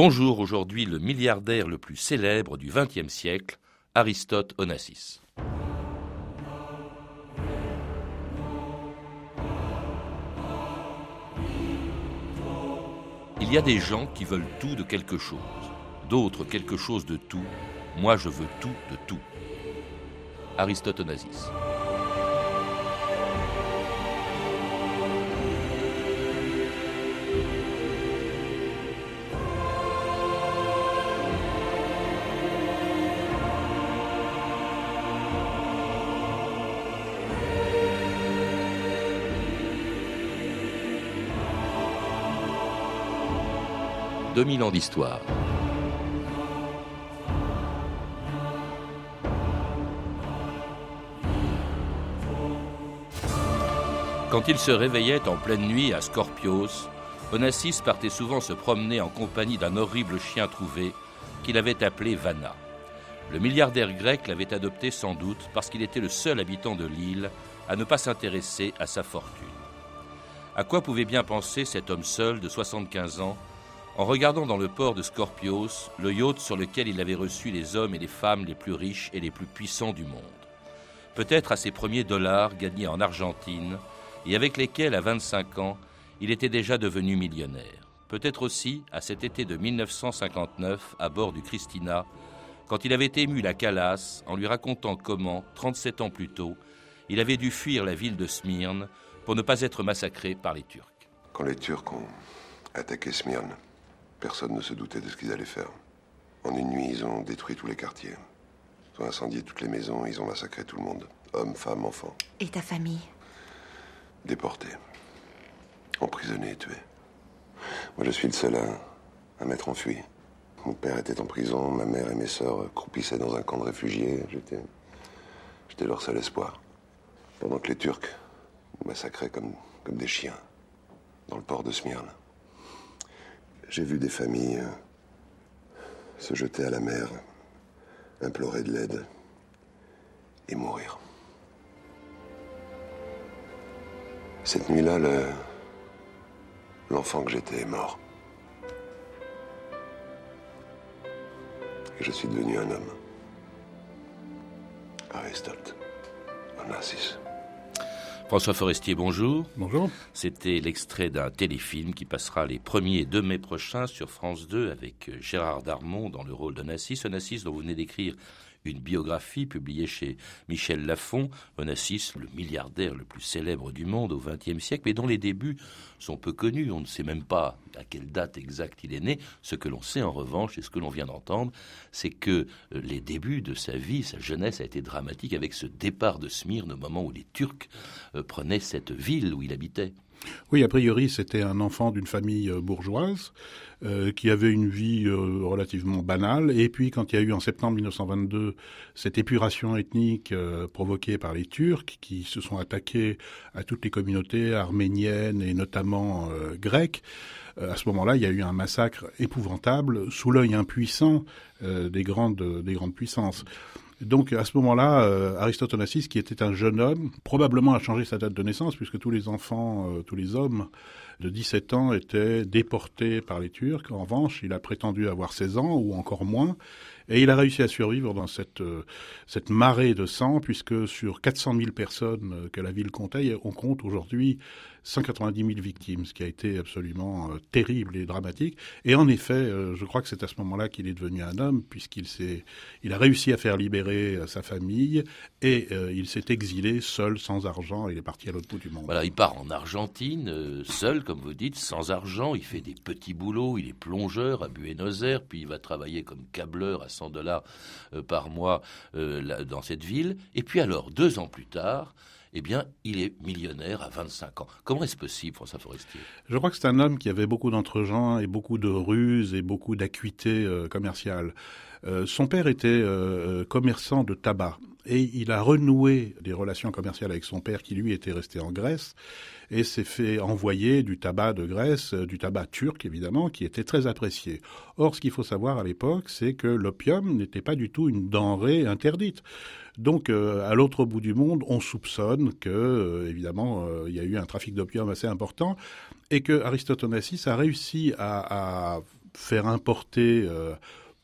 Bonjour, aujourd'hui le milliardaire le plus célèbre du XXe siècle, Aristote Onassis. Il y a des gens qui veulent tout de quelque chose, d'autres quelque chose de tout. Moi, je veux tout de tout. Aristote Onassis. 2000 ans d'histoire. Quand il se réveillait en pleine nuit à Scorpios, Onassis partait souvent se promener en compagnie d'un horrible chien trouvé qu'il avait appelé Vanna. Le milliardaire grec l'avait adopté sans doute parce qu'il était le seul habitant de l'île à ne pas s'intéresser à sa fortune. À quoi pouvait bien penser cet homme seul de 75 ans en regardant dans le port de Scorpios le yacht sur lequel il avait reçu les hommes et les femmes les plus riches et les plus puissants du monde. Peut-être à ses premiers dollars gagnés en Argentine et avec lesquels, à 25 ans, il était déjà devenu millionnaire. Peut-être aussi à cet été de 1959, à bord du Christina, quand il avait ému la Calas en lui racontant comment, 37 ans plus tôt, il avait dû fuir la ville de Smyrne pour ne pas être massacré par les Turcs. Quand les Turcs ont attaqué Smyrne, Personne ne se doutait de ce qu'ils allaient faire. En une nuit, ils ont détruit tous les quartiers. Ils ont incendié toutes les maisons, ils ont massacré tout le monde. Hommes, femmes, enfants. Et ta famille Déportés. Emprisonnés et tués. Moi, je suis le seul à, à m'être enfui. Mon père était en prison, ma mère et mes sœurs croupissaient dans un camp de réfugiés. J'étais. J'étais leur seul espoir. Pendant que les Turcs massacraient comme, comme des chiens dans le port de Smyrne. J'ai vu des familles euh, se jeter à la mer, implorer de l'aide et mourir. Cette nuit-là, l'enfant que j'étais est mort. Et je suis devenu un homme. Aristote, Onassis. François Forestier, bonjour. Bonjour. C'était l'extrait d'un téléfilm qui passera les 1er et 2 mai prochains sur France 2 avec Gérard Darmon dans le rôle d'Onassis. Onassis dont vous venez d'écrire une biographie publiée chez Michel Lafon, Onassis, le milliardaire le plus célèbre du monde au XXe siècle, mais dont les débuts sont peu connus. On ne sait même pas à quelle date exacte il est né. Ce que l'on sait en revanche, et ce que l'on vient d'entendre, c'est que euh, les débuts de sa vie, sa jeunesse a été dramatique avec ce départ de Smyrne au moment où les Turcs euh, prenaient cette ville où il habitait. Oui, a priori, c'était un enfant d'une famille euh, bourgeoise euh, qui avait une vie euh, relativement banale. Et puis, quand il y a eu en septembre 1922 cette épuration ethnique provoquée par les Turcs qui se sont attaqués à toutes les communautés arméniennes et notamment grecques, à ce moment-là, il y a eu un massacre épouvantable sous l'œil impuissant des grandes des grandes puissances. Donc à ce moment-là, euh, Aristote qui était un jeune homme, probablement a changé sa date de naissance, puisque tous les enfants, euh, tous les hommes de 17 ans étaient déportés par les Turcs. En revanche, il a prétendu avoir 16 ans ou encore moins, et il a réussi à survivre dans cette, euh, cette marée de sang, puisque sur 400 000 personnes euh, que la ville comptait, on compte aujourd'hui 190 000 victimes, ce qui a été absolument euh, terrible et dramatique. Et en effet, je crois que c'est à ce moment-là qu'il est devenu un homme, puisqu'il s'est, il a réussi à faire libérer sa famille et il s'est exilé seul, sans argent. Il est parti à l'autre bout du monde. Il part en Argentine, seul, comme vous dites, sans argent. Il fait des petits boulots. Il est plongeur à Buenos Aires, puis il va travailler comme câbleur à 100 dollars euh, par mois euh, dans cette ville. Et puis alors, deux ans plus tard, eh bien, il est millionnaire à 25 ans. Comment est-ce possible, François Forestier? Je crois que c'est un homme qui avait beaucoup d'entre-gens et beaucoup de ruses et beaucoup d'acuité euh, commerciale. son père était commerçant de tabac et il a renoué des relations commerciales avec son père qui lui était resté en Grèce et s'est fait envoyer du tabac de Grèce, euh, du tabac turc évidemment, qui était très apprécié. Or, ce qu'il faut savoir à l'époque, c'est que l'opium n'était pas du tout une denrée interdite. Donc, euh, à l'autre bout du monde, on soupçonne que, euh, évidemment, il y a eu un trafic d'opium assez important et que Aristote Onassis a réussi à faire importer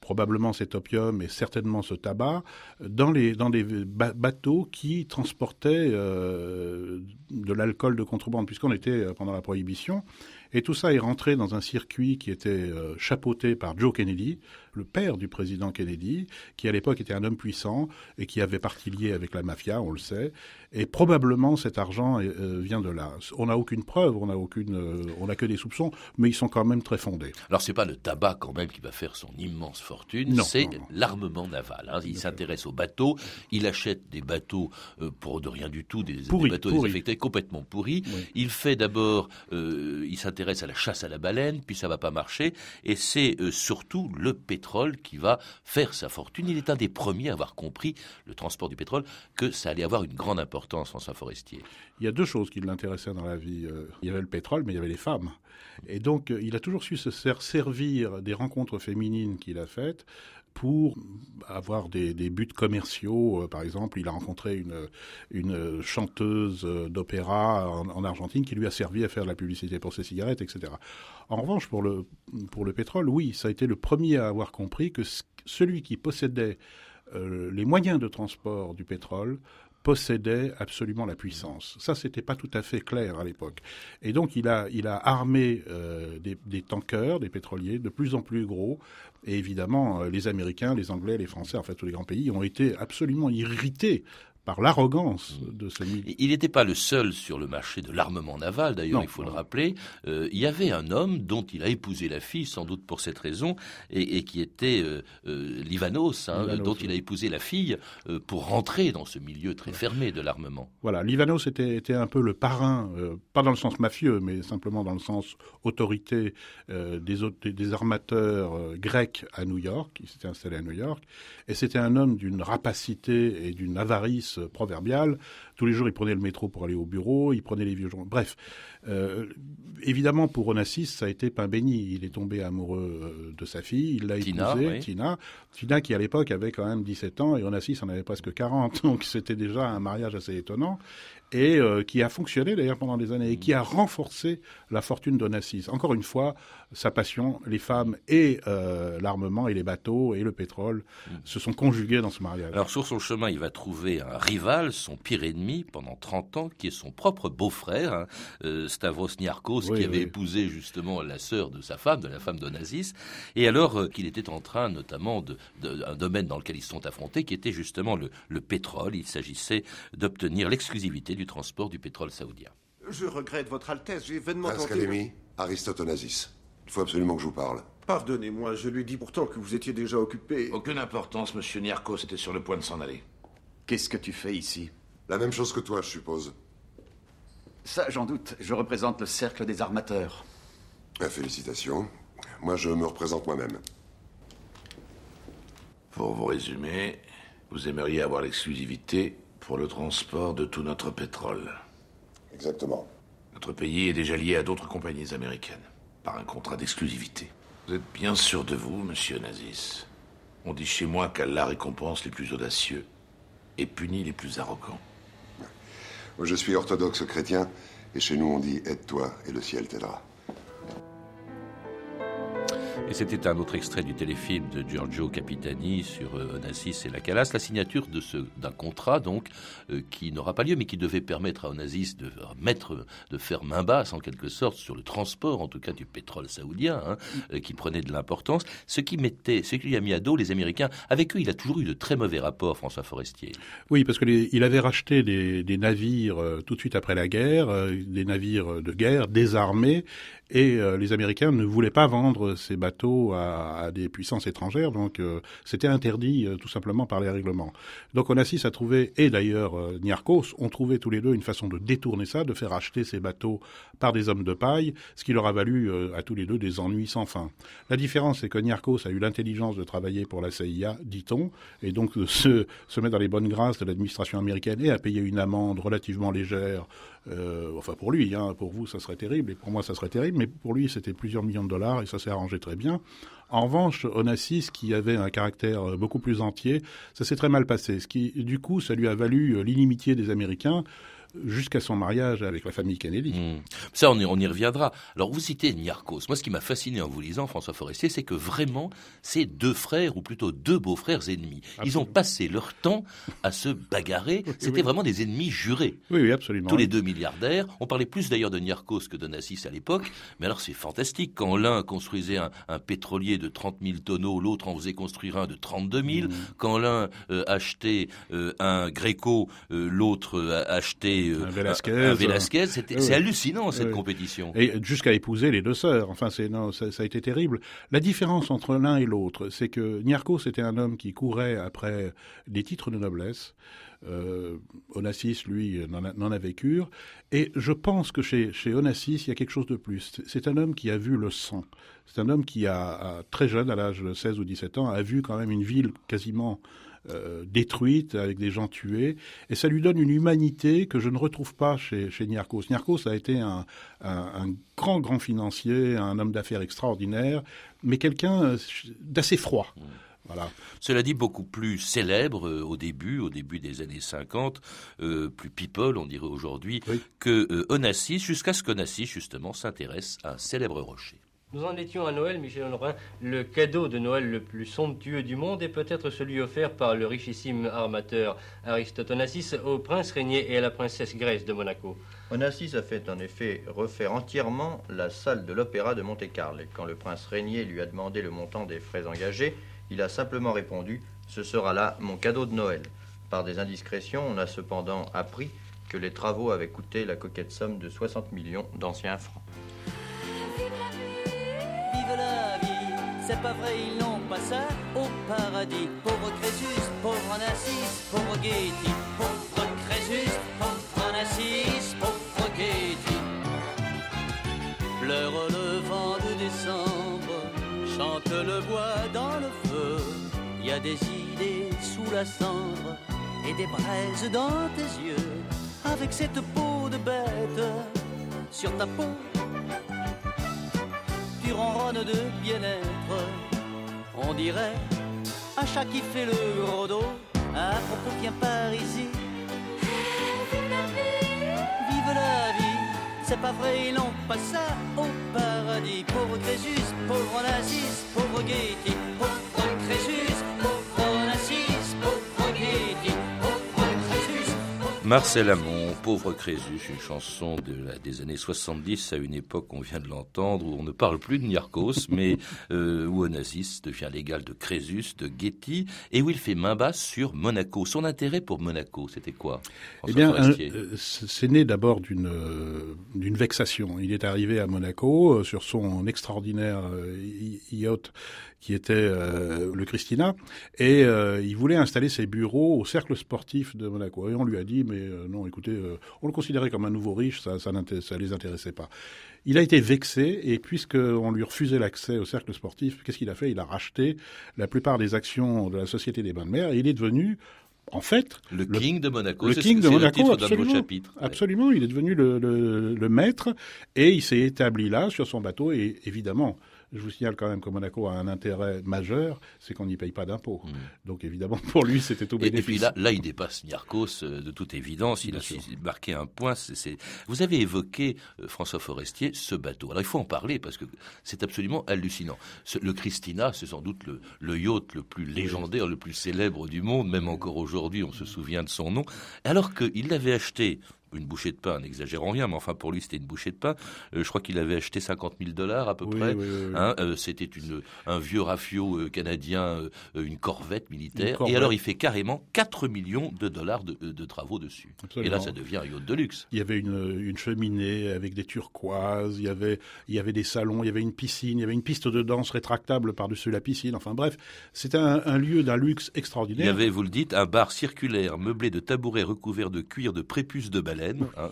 probablement cet opium et certainement ce tabac dans les dans des bateaux qui transportaient de l'alcool de contrebande puisqu'on était pendant la prohibition. Et tout ça est rentré dans un circuit qui était chapeauté par Joe Kennedy le père du président Kennedy, qui à l'époque était un homme puissant et qui avait partie liée avec la mafia, on le sait. Et probablement cet argent euh, vient de là. On n'a aucune preuve, on n'a aucune, euh, on n'a que des soupçons, mais ils sont quand même très fondés. Alors c'est pas le tabac quand même qui va faire son immense fortune, c'est l'armement naval. Hein. Il s'intéresse aux bateaux, il achète des bateaux euh, pour de rien du tout, des, bateaux désaffectés complètement pourris. Il fait d'abord, il s'intéresse à la chasse à la baleine, puis ça va pas marcher, et c'est surtout le pétrole qui va faire sa fortune. Il est un des premiers à avoir compris, le transport du pétrole, que ça allait avoir une grande importance, François Forestier. Il y a deux choses qui l'intéressaient dans la vie. Euh, il y avait le pétrole, mais il y avait les femmes. Et donc, euh, il a toujours su se servir des rencontres féminines qu'il a faites pour avoir des, buts commerciaux. Euh, par exemple, il a rencontré une, chanteuse d'opéra en, Argentine qui lui a servi à faire de la publicité pour ses cigarettes, etc. En revanche, pour le, pour le pétrole, oui, ça a été le premier à avoir compris que celui qui possédait euh, les moyens de transport du pétrole possédait absolument la puissance. Ça, c'était pas tout à fait clair à l'époque. Et donc, il a, il a armé euh, des, des, tankers, des pétroliers de plus en plus gros. Et évidemment, euh, les Américains, les Anglais, les Français, en fait, tous les grands pays ont été absolument irrités par l'arrogance de ce milieu. Il n'était pas le seul sur le marché de l'armement naval, d'ailleurs, il faut le rappeler. Euh, il y avait un homme dont il a épousé la fille, sans doute pour cette raison, et, qui était euh, euh, Livanos, hein, dont il a épousé la fille pour rentrer dans ce milieu très fermé de l'armement. Voilà, Livanos était, était, un peu le parrain, pas dans le sens mafieux, mais simplement dans le sens autorité des, des, armateurs grecs à New York, qui s'était installé à New York, et c'était un homme d'une rapacité et d'une avarice proverbial. Tous les jours, il prenait le métro pour aller au bureau, il prenait les vieux journaux. Bref, euh, évidemment, pour Onassis, ça a été pain béni. Il est tombé amoureux euh, de sa fille, il l'a épousée, Tina. Tina, qui à l'époque avait quand même 17 ans, et Onassis en avait presque 40. Donc c'était déjà un mariage assez étonnant et euh, qui a fonctionné d'ailleurs pendant des années et qui a renforcé la fortune d'Onassis. Encore une fois, sa passion, les femmes et euh, l'armement et les bateaux et le pétrole se sont conjugués dans ce mariage. Alors sur son chemin, il va trouver un rival, son pire ennemi pendant 30 ans, qui est son propre beau-frère, hein, euh, Stavros Niarchos, qui avait épousé justement la sœur de sa femme, de la femme d'Onassis, et alors qu'il était en train notamment de, un domaine dans lequel ils se sont affrontés, qui était justement le, le pétrole. Il s'agissait d'obtenir l'exclusivité du transport du pétrole saoudien. Je regrette, Votre Altesse, j'ai vainement tenté... Aristote Onassis. Il faut absolument que je vous parle. Pardonnez-moi, je lui ai dit pourtant que vous étiez déjà occupé. Aucune importance, monsieur Niarchos était sur le point de s'en aller. Qu'est-ce que tu fais ici? La même chose que toi, je suppose. Ça, j'en doute. Je représente le cercle des armateurs. Ah, félicitations. Moi, je me représente moi-même. Pour vous résumer, vous aimeriez avoir l'exclusivité pour le transport de tout notre pétrole. Exactement. Notre pays est déjà lié à d'autres compagnies américaines, par un contrat d'exclusivité. Vous êtes bien sûr de vous, monsieur Nazis. On dit chez moi qu'Allah récompense les plus audacieux et punit les plus arrogants. Je suis orthodoxe chrétien, et chez nous on dit aide-toi et le ciel t'aidera. Et c'était un autre extrait du téléfilm de Giorgio Capitani sur euh, Onassis et la Calas, la signature d'un contrat donc euh, qui n'aura pas lieu, mais qui devait permettre à Onassis de mettre, de faire main basse en quelque sorte sur le transport, en tout cas du pétrole saoudien, hein, euh, qui prenait de l'importance. Ce qui mettait, ce qui a mis à dos les Américains. Avec eux, il a toujours eu de très mauvais rapports, François Forestier. Oui, parce que il avait racheté des, des navires tout de suite après la guerre, des navires de guerre désarmés, et les Américains ne voulaient pas vendre ces bateaux à, des puissances étrangères, donc euh, c'était interdit euh, tout simplement par les règlements. Donc Onassis a trouvé, et d'ailleurs euh, Niarchos, ont trouvé tous les deux une façon de détourner ça, de faire acheter ces bateaux par des hommes de paille, ce qui leur a valu à tous les deux des ennuis sans fin. La différence, c'est que Niarchos a eu l'intelligence de travailler pour la CIA, dit-on, et donc de se, se mettre dans les bonnes grâces de l'administration américaine et à payer une amende relativement légère euh, enfin pour lui, hein, pour vous ça serait terrible et pour moi ça serait terrible, mais pour lui c'était plusieurs millions de dollars et ça s'est arrangé très bien. En revanche, Onassis, qui avait un caractère euh, beaucoup plus entier, ça s'est très mal passé. Ce qui, du coup, ça lui a valu euh, l'inimitié des Américains jusqu'à son mariage avec la famille Kennedy. Hmm. Ça, on y, on y, reviendra. Alors, vous citez Niarchos. Moi, ce qui m'a fasciné en vous lisant, François Forestier, c'est que vraiment, c'est deux frères, ou plutôt deux beaux-frères ennemis. Ils ont passé leur temps à se bagarrer. C'était vraiment des ennemis jurés. Oui, oui, absolument. Tous les deux milliardaires. On parlait plus d'ailleurs de Niarchos que de Nassis à l'époque. Mais alors, c'est fantastique. Quand l'un construisait un, un, pétrolier de 30 000 tonneaux, l'autre en faisait construire un de 32 000. Hmm. Quand l'un euh, achetait euh, un Gréco, euh, l'autre achetait un Velasquez. Velasquez. C'est hallucinant cette compétition. Et jusqu'à épouser les deux sœurs. Enfin, c'est non, ça, ça, a été terrible. La différence entre l'un et l'autre, c'est que Niarchos était un homme qui courait après des titres de noblesse. Euh, Onassis, lui, n'en avait cure. Et je pense que chez, Onassis, il y a quelque chose de plus. C'est un homme qui a vu le sang. C'est un homme qui, a, a très jeune, à l'âge de 16 ou 17 ans, a vu quand même une ville quasiment euh, détruite, avec des gens tués, et ça lui donne une humanité que je ne retrouve pas chez, chez Niarchos. A été un, grand, grand financier, un homme d'affaires extraordinaire, mais quelqu'un euh, d'assez froid. Mmh. Voilà. Cela dit, beaucoup plus célèbre euh, au début, au début des années 50, euh, plus people, on dirait aujourd'hui, oui. que euh, Onassis, jusqu'à ce qu'Onassis, justement, s'intéresse à un célèbre rocher. Nous en étions à Noël, Michel Honorin. Le cadeau de Noël le plus somptueux du monde est peut-être celui offert par le richissime armateur Aristote Onassis au prince régné et à la princesse Grèce de Monaco. Onassis a fait en effet refaire entièrement la salle de l'opéra de Monte-Carlo. Et quand le prince régné lui a demandé le montant des frais engagés, il a simplement répondu Ce sera là mon cadeau de Noël. Par des indiscrétions, on a cependant appris que les travaux avaient coûté la coquette somme de 60 millions d'anciens francs. Vive la vie, c'est pas vrai, ils n'ont pas ça au paradis. Pauvre Crésus, pauvre Onassis, pauvre Getty, pauvre Crésus, pauvre Onassis, pauvre Getty. Pleure le vent de décembre, chante le bois dans le feu. Il y a des idées sous la cendre et des braises dans tes yeux. Avec cette peau de bête sur ta peau, tu ronronnes de bien-être. On dirait un chat qui fait le gros dos. À propos, viens par ici. Vive la vie, c'est pas vrai, ils n'ont pas ça au paradis. Pauvre Crésus, pauvre Onassis, pauvre Getty, pauvre Crésus, pauvre Onassis, pauvre Getty, pauvre Crésus. Marcel Amont, Pauvre Crésus, une chanson de la, des années 70, à une époque, on vient de l'entendre, où on ne parle plus de Niarchos, mais euh, où Onassis devient l'égal de Crésus, de Getty, et où il fait main basse sur Monaco. Son intérêt pour Monaco, c'était quoi Eh bien, euh, c'est né d'abord d'une euh, d'une vexation. Il est arrivé à Monaco euh, sur son extraordinaire euh, yacht qui était euh, le Christina, et euh, il voulait installer ses bureaux au cercle sportif de Monaco. Et on lui a dit, mais euh, non, écoutez, on le considérait comme un nouveau riche, ça, ça, ça les intéressait pas. Il a été vexé, et puisqu'on lui refusait l'accès au cercle sportif, qu'est-ce qu'il a fait? Il a racheté la plupart des actions de la Société des Bains de Mer, et il est devenu en fait, le, le King de Monaco, le King de Monaco, absolument, chapitre, absolument, il est devenu le, le, le maître et il s'est établi là sur son bateau et évidemment, je vous signale quand même que Monaco a un intérêt majeur, c'est qu'on n'y paye pas d'impôts. Mmh. Donc évidemment, pour lui, c'était tout bénéfice. Et, puis là, là, il dépasse Niarchos euh, de toute évidence. Il Bien a sûr. marqué un point. C est, c est... Vous avez évoqué, euh, François Forestier, ce bateau. Alors il faut en parler parce que c'est absolument hallucinant. Ce, le Christina, c'est sans doute le, le, yacht le plus légendaire, le plus célèbre du monde. Même encore aujourd'hui, on se souvient de son nom. Alors qu'il l'avait acheté une bouchée de pain, n'exagérons rien, mais enfin pour lui c'était une bouchée de pain. Euh, je crois qu'il avait acheté 50 000 dollars à peu oui, près. Oui, oui, hein, euh, c'était un vieux rafio euh, canadien, une corvette militaire. Une corvette. Et alors il fait carrément 4 millions de dollars de, de travaux dessus. Absolument. Et là ça devient un yacht de luxe. Il y avait une, une, cheminée avec des turquoises, il y, avait, il y avait des salons, il y avait une piscine, il y avait une piste de danse rétractable par-dessus la piscine. Enfin bref, c'était un, un, lieu d'un luxe extraordinaire. Il y avait, vous le dites, un bar circulaire meublé de tabourets recouverts de cuir de prépuce de baleine. Hein,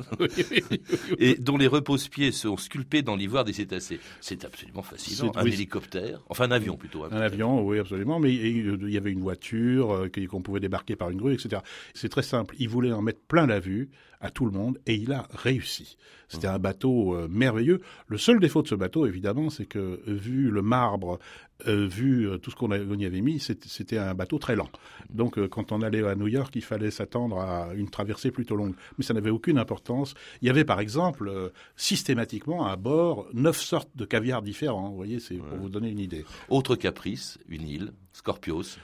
et dont les repose-pieds sont sculptés dans l'ivoire des cétacés. C'est absolument fascinant. Un oui, hélicoptère, enfin un avion plutôt. Un, un avion, oui, absolument. Mais il y avait une voiture euh, qu'on pouvait débarquer par une grue, etc. C'est très simple. Il voulait en mettre plein la vue à tout le monde et il a réussi. C'était un bateau euh, merveilleux. Le seul défaut de ce bateau, évidemment, c'est que vu le marbre, euh, vu euh, tout ce qu'on y avait mis, c'était un bateau très lent. Donc euh, quand on allait à New York, il fallait s'attendre à une traversée plutôt longue. Mais ça n'avait aucune importance. Il y avait par exemple euh, systématiquement à bord neuf sortes de caviar différents. Vous voyez, c'est pour vous donner une idée. Autre caprice, une île, Scorpios.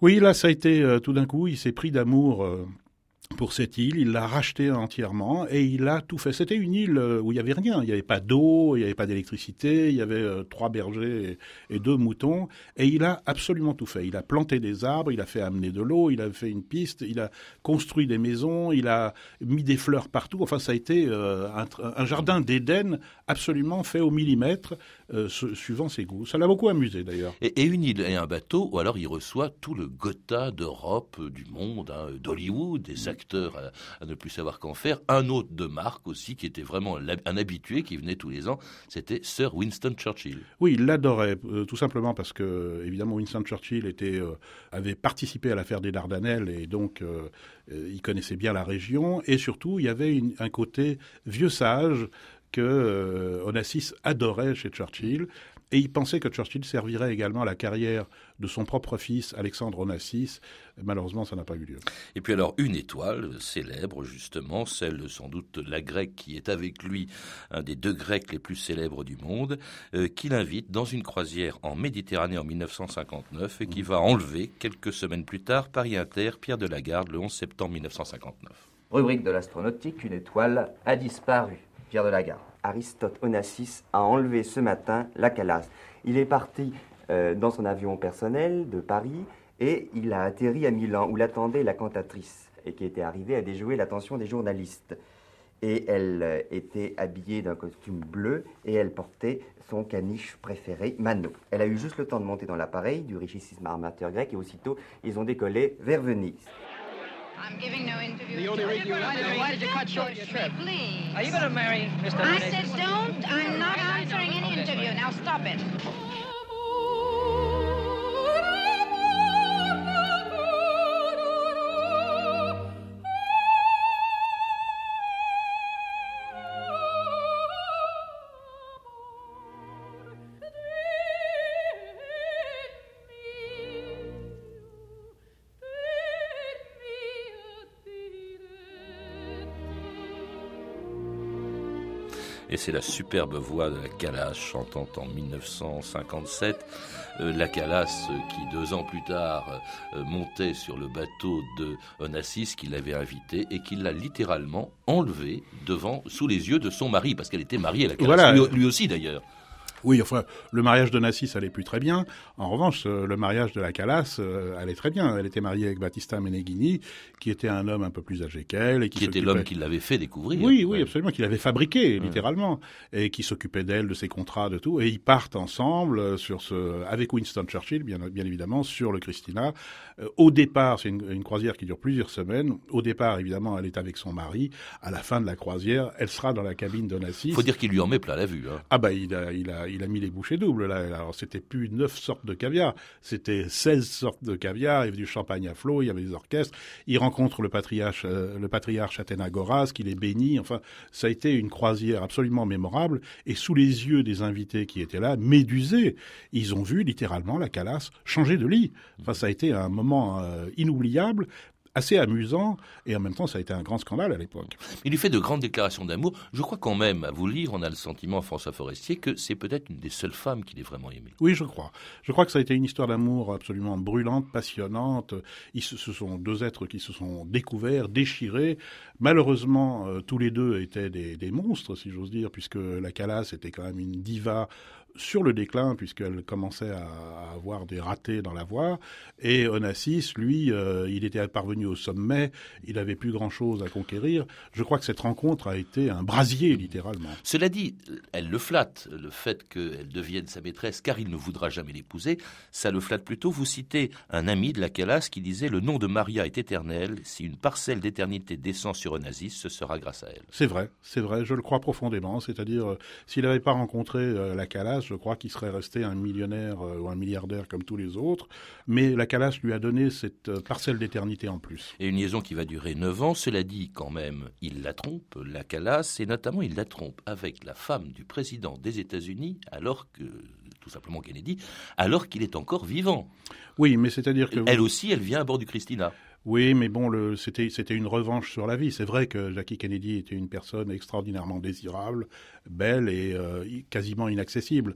Oui, là, ça a été euh, tout d'un coup, il s'est pris d'amour euh, pour cette île, il l'a rachetée entièrement et il a tout fait. C'était une île euh, où il n'y avait rien, il n'y avait pas d'eau, il n'y avait pas d'électricité, il y avait euh, trois bergers et, et, deux moutons et il a absolument tout fait. Il a planté des arbres, il a fait amener de l'eau, il a fait une piste, il a construit des maisons, il a mis des fleurs partout. Enfin, ça a été euh, un, un, jardin d'Éden absolument fait au millimètre euh, suivant ses goûts. Ça l'a beaucoup amusé d'ailleurs. Et, et, une île et un bateau, ou alors il reçoit tout le Gotha d'Europe, du monde, hein, d'Hollywood, des acteurs à, ne plus savoir qu'en faire. Un autre de marque aussi, qui était vraiment un habitué, qui venait tous les ans, c'était Sir Winston Churchill. Oui, il l'adorait, euh, tout simplement parce que, évidemment, Winston Churchill euh, avait participé à l'affaire des Dardanelles et donc euh, il connaissait bien la région. Et surtout, il y avait un côté vieux sage que Onassis adorait chez Churchill. Et il pensait que Churchill servirait également à la carrière de son propre fils, Alexandre Onassis. Malheureusement, ça n'a pas eu lieu. Et puis alors, une étoile célèbre, justement, celle sans doute la grecque qui est avec lui, un des deux grecs les plus célèbres du monde, euh, qui l'invite dans une croisière en Méditerranée en 1959 et qui va enlever, quelques semaines plus tard, Paris Inter, Pierre de Lagarde, le 11 septembre 1959. Rubrique de l'astronautique, une étoile a disparu. Pierre de Lagarde. Aristote Onassis a enlevé ce matin la Calas. Il est parti euh, dans son avion personnel de Paris et il a atterri à Milan où l'attendait la cantatrice et qui était arrivée à déjouer l'attention des journalistes. Et elle euh, était habillée d'un costume bleu et elle portait son caniche préféré, Mano. Elle a eu juste le temps de monter dans l'appareil du richissime armateur grec et aussitôt ils ont décollé vers Venise. I'm giving no interview. The only reason you Why did you cut short your trip? Please. Are you going to marry Mr. I said don't. I'm not answering any interview. Now stop it. Et c'est la superbe voix de la Calas chantant en 1957. Euh, la Calas qui deux ans plus tard euh, montait sur le bateau de Onassis qui l'avait invité et qui l'a littéralement enlevé devant, sous les yeux de son mari, parce qu'elle était mariée, la Calas, voilà. lui, lui aussi d'ailleurs. Oui, enfin, le mariage de Nassis allait plus très bien. En revanche, euh, le mariage de la Calas euh, allait très bien. Elle était mariée avec Battista Meneghini, qui était un homme un peu plus âgé qu'elle. et Qui, qui était l'homme qui l'avait fait découvrir. Oui, oui, absolument, qui l'avait fabriqué, littéralement, et qui s'occupait d'elle, de ses contrats, de tout. Et ils partent ensemble euh, sur ce, avec Winston Churchill, bien, bien évidemment, sur le Christina. Au départ, c'est une, une croisière qui dure plusieurs semaines. Au départ, évidemment, elle est avec son mari. À la fin de la croisière, elle sera dans la cabine de Nassis. Faut dire qu'il lui en met plein la vue. Hein. Ah bah, il a, il a, il a mis les bouchées doubles là. Alors c'était plus neuf sortes de caviar, c'était 16 sortes de caviar. Il y avait du champagne à flot, il y avait des orchestres. Il rencontre le patriarche, euh, le patriarche Athénagoras, qui les bénit. Enfin, ça a été une croisière absolument mémorable. Et sous les yeux des invités qui étaient là, médusés, ils ont vu littéralement la Calas changer de lit. Enfin, ça a été un moment euh, inoubliable assez amusant et en même temps ça a été un grand scandale à l'époque. Il lui fait de grandes déclarations d'amour. Je crois quand même, à vous lire, on a le sentiment, François Forestier, que c'est peut-être une des seules femmes qu'il ait vraiment aimée. Oui, je crois. Je crois que ça a été une histoire d'amour absolument brûlante, passionnante. Ils, ce sont deux êtres qui se sont découverts, déchirés. Malheureusement, euh, tous les deux étaient des, des monstres, si j'ose dire, puisque la Calas était quand même une diva sur le déclin puisqu'elle commençait à, avoir des ratés dans la voie. Et Onassis lui euh, il était parvenu au sommet. Il avait plus grand chose à conquérir. Je crois que cette rencontre a été un brasier littéralement. Cela dit elle le flatte le fait qu'elle devienne sa maîtresse car il ne voudra jamais l'épouser. Ça le flatte plutôt. Vous citez un ami de la Calas qui disait le nom de Maria est éternel. Si une parcelle d'éternité descend sur Onassis ce sera grâce à elle. C'est vrai c'est vrai. Je le crois profondément. C'est-à-dire euh, s'il n'avait pas rencontré euh, la Calas je crois qu'il serait resté un millionnaire euh, ou un milliardaire comme tous les autres, mais la Calas lui a donné cette euh, parcelle d'éternité en plus. Et une liaison qui va durer 9 ans, cela dit quand même, il la trompe, la Calas, et notamment il la trompe avec la femme du président des États-Unis, alors que tout simplement Kennedy, alors qu'il est encore vivant. Oui, mais c'est-à-dire que... Elle aussi, elle vient à bord du Christina. Oui, mais bon, c'était une revanche sur la vie. C'est vrai que Jackie Kennedy était une personne extraordinairement désirable, belle et euh, quasiment inaccessible.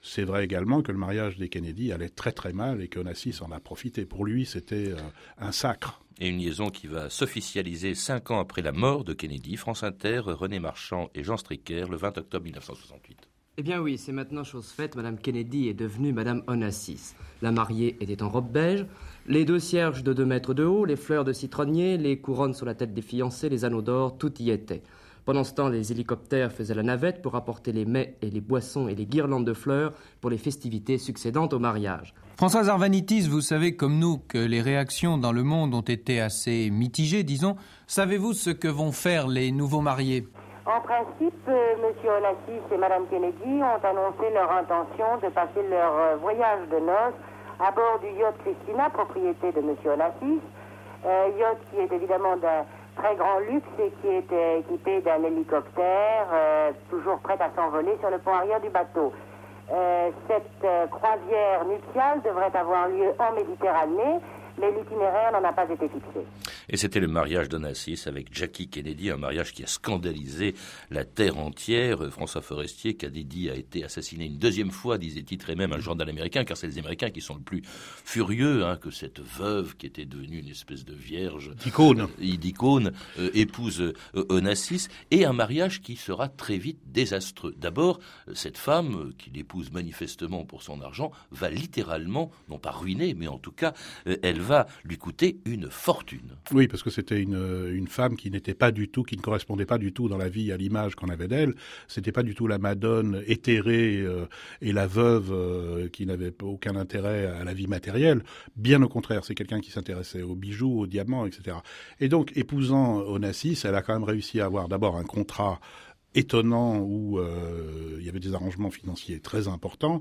C'est vrai également que le mariage des Kennedy allait très très mal et qu'Onassis en a profité. Pour lui, c'était euh, un sacre. Et une liaison qui va s'officialiser cinq ans après la mort de Kennedy. France Inter, René Marchand et Jean Stricker, le 20 octobre 1968. Eh bien oui, c'est maintenant chose faite. Madame Kennedy est devenue Madame Onassis. La mariée était en robe beige, les deux cierges de deux mètres de haut, les fleurs de citronnier, les couronnes sur la tête des fiancés, les anneaux d'or, tout y était. Pendant ce temps, les hélicoptères faisaient la navette pour apporter les mets et les boissons et les guirlandes de fleurs pour les festivités succédant au mariage. Françoise Arvanitis, vous savez comme nous que les réactions dans le monde ont été assez mitigées, disons. Savez-vous ce que vont faire les nouveaux mariés? En principe, euh, M. Onassis et Mme Kennedy ont annoncé leur intention de passer leur euh, voyage de noces à bord du yacht Christina, propriété de M. Onassis. Euh, yacht qui est évidemment d'un très grand luxe et qui est équipé d'un hélicoptère, toujours prêt à s'envoler sur le pont arrière du bateau. cette croisière nuptiale devrait avoir lieu en Méditerranée mais l'itinéraire n'en a pas été fixé. Et c'était le mariage d'Onassis avec Jackie Kennedy, un mariage qui a scandalisé la terre entière. François Forestier, Kennedy a été assassiné une deuxième fois, disait-il très même un journal américain, car c'est les Américains qui sont le plus furieux hein, que cette veuve qui était devenue une espèce de vierge, d'icône, euh, euh, épouse euh, Onassis, et un mariage qui sera très vite désastreux. D'abord, cette femme, qu'il épouse manifestement pour son argent, va littéralement, non pas ruiner, mais en tout cas, elle va lui coûter une fortune. Oui, parce que c'était une, une femme qui n'était pas du tout, qui ne correspondait pas du tout dans la vie à l'image qu'on avait d'elle. C'était pas du tout la Madone éthérée euh, et la veuve euh, qui n'avait aucun intérêt à la vie matérielle. Bien au contraire, c'est quelqu'un qui s'intéressait aux bijoux, aux diamants, etc. Et donc, épousant Onassis, elle a quand même réussi à avoir d'abord un contrat étonnant où euh, il y avait des arrangements financiers très importants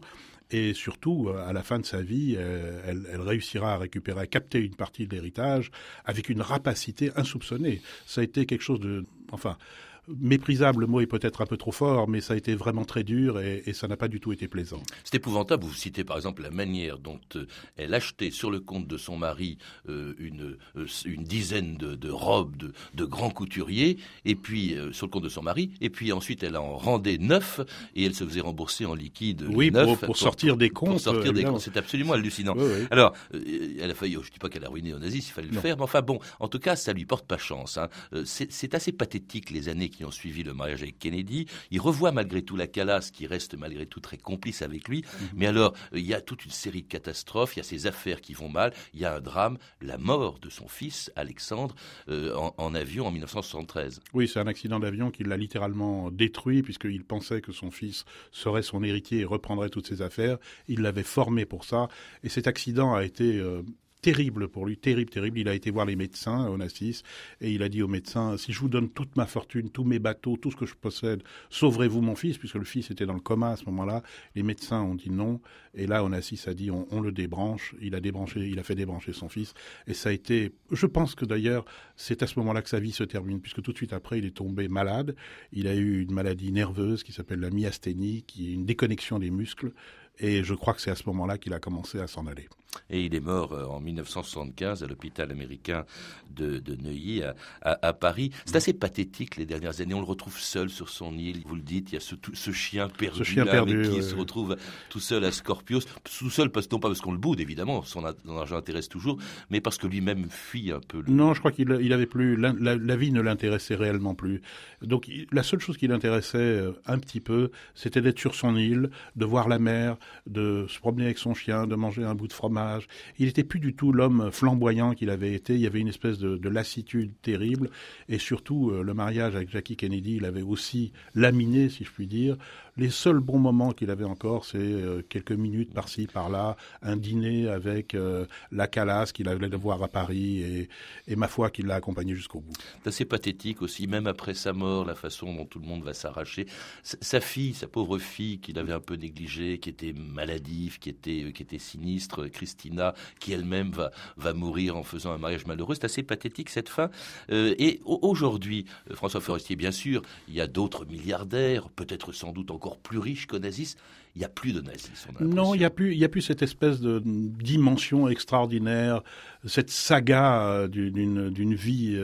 et surtout, euh, à la fin de sa vie, euh, elle, elle, réussira à récupérer, à capter une partie de l'héritage avec une rapacité insoupçonnée. Ça a été quelque chose de, enfin, méprisable, le mot est peut-être un peu trop fort, mais ça a été vraiment très dur et, ça n'a pas du tout été plaisant. C'est épouvantable. Vous citez par exemple la manière dont euh, elle achetait sur le compte de son mari euh, une, euh, une dizaine de, robes de, de, grands couturiers, et puis sur le compte de son mari, et puis ensuite elle en rendait neuf et elle se faisait rembourser en liquide. Oui, pour, sortir des comptes. Pour sortir des comptes, c'est absolument hallucinant. Alors, elle a failli, je ne dis pas qu'elle a ruiné Onassis, il fallait le faire, mais enfin bon, en tout cas, ça lui porte pas chance. Hein. C'est assez pathétique les années qui ont suivi le mariage avec Kennedy. Il revoit malgré tout la Calas, qui reste malgré tout très complice avec lui. Mhm. Mais alors, euh, il y a toute une série de catastrophes, il y a ces affaires qui vont mal, il y a un drame, la mort de son fils, Alexandre, euh, en, avion en 1973. Oui, c'est un accident d'avion qui l'a littéralement détruit, puisqu'il pensait que son fils serait son héritier et reprendrait toutes ses affaires. Il l'avait formé pour ça. Et cet accident a été euh, terrible pour lui, terrible, terrible. Il a été voir les médecins, Onassis, et il a dit aux médecins, si je vous donne toute ma fortune, tous mes bateaux, tout ce que je possède, sauverez-vous mon fils, puisque le fils était dans le coma à ce moment-là. Les médecins ont dit non, et là Onassis a dit, on, le débranche. Il a débranché, il a fait débrancher son fils, et ça a été, je pense que d'ailleurs, c'est à ce moment-là que sa vie se termine, puisque tout de suite après, il est tombé malade. Il a eu une maladie nerveuse qui s'appelle la myasthénie, qui est une déconnexion des muscles, et je crois que c'est à ce moment-là qu'il a commencé à s'en aller. Et il est mort euh, en 1975 à l'hôpital américain de, Neuilly à, Paris. C'est assez pathétique les dernières années. On le retrouve seul sur son île. Vous le dites, il y a ce, chien perdu, chien perdu qui se retrouve tout seul à Scorpios. Tout seul, parce, non pas parce qu'on le boude, évidemment, son, argent intéresse toujours, mais parce que lui-même fuit un peu. Non, je crois qu'il il avait plus. La, vie ne l'intéressait réellement plus. Donc la seule chose qui l'intéressait euh, un petit peu, c'était d'être sur son île, de voir la mer, de se promener avec son chien, de manger un bout de fromage. Il n'était plus du tout l'homme flamboyant qu'il avait été. Il y avait une espèce de, lassitude terrible. Et surtout, euh, le mariage avec Jackie Kennedy, il avait aussi laminé, si je puis dire. Les seuls bons moments qu'il avait encore, c'est euh, quelques minutes par-ci, par-là, un dîner avec euh, la Calas qu'il allait voir à Paris et, et ma foi qu'il l'a accompagné jusqu'au bout. C'est assez pathétique aussi, même après sa mort, la façon dont tout le monde va s'arracher. Sa fille, sa pauvre fille qu'il avait un peu négligée, qui était maladive, qui était, qui était sinistre, Christina, qui elle-même va, va mourir en faisant un mariage malheureux. C'est assez pathétique cette fin. Euh, et aujourd'hui, euh, François Forestier, bien sûr, il y a d'autres milliardaires, peut-être sans doute encore plus riches qu'Onassis. Il n'y a plus d'Onassis. Non, il n'y a plus, y a plus cette espèce de dimension extraordinaire, cette saga d'une d'une vie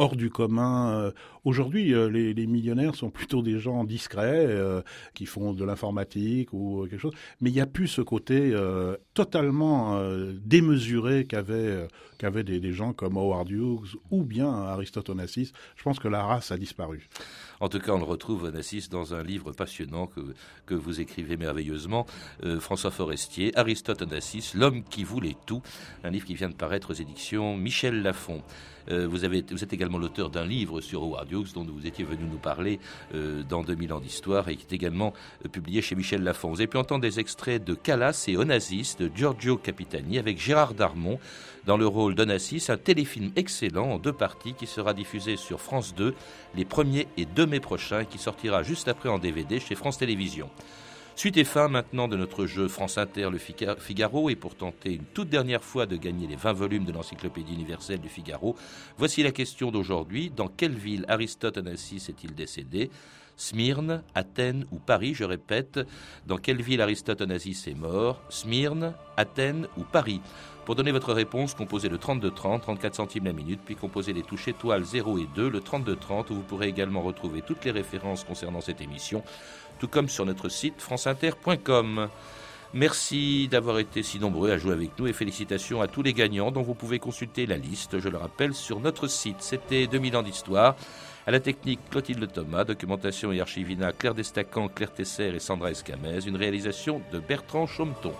hors du commun. Euh, aujourd'hui, euh, les, millionnaires sont plutôt des gens discrets euh, qui font de l'informatique ou quelque chose, mais il n'y a plus ce côté totalement démesuré qu'avaient qu'avaient des, des, gens comme Howard Hughes ou bien Aristote Onassis. Je pense que la race a disparu. En tout cas, on le retrouve, Onassis, dans un livre passionnant que, que vous écrivez merveilleusement, François Forestier, Aristote Onassis, L'homme qui voulait tout, un livre qui vient de paraître aux éditions Michel Lafon. Euh, vous, êtes également l'auteur d'un livre sur Howard Hughes dont vous étiez venu nous parler euh, dans 2000 ans d'histoire et qui est également euh, publié chez Michel Lafon. Vous avez pu entendre des extraits de Calas et Onassis de Giorgio Capitani avec Gérard Darmon dans le rôle d'Onassis, un téléfilm excellent en deux parties qui sera diffusé sur France 2 les 1er et 2 mai prochains et qui sortira juste après en DVD chez France Télévisions. Suite et fin maintenant de notre jeu France Inter le Figaro et pour tenter une toute dernière fois de gagner les 20 volumes de l'encyclopédie universelle du Figaro, voici la question d'aujourd'hui. Dans quelle ville Aristote Onassis est-il décédé? Smyrne, Athènes ou Paris, je répète. Dans quelle ville Aristote Onassis est mort? Smyrne, Athènes ou Paris? Pour donner votre réponse, composez le 3230, 34 centimes la minute, puis composez les touches étoiles 0 et 2, le 3230, où vous pourrez également retrouver toutes les références concernant cette émission tout comme sur notre site franceinter.com. Merci d'avoir été si nombreux à jouer avec nous et félicitations à tous les gagnants dont vous pouvez consulter la liste, je le rappelle, sur notre site. C'était 2000 ans d'histoire. À la technique, Clotilde Thomas, documentation et archivina, Claire Destacan, Claire Tesser et Sandra Escamez, une réalisation de Bertrand Chaumeton.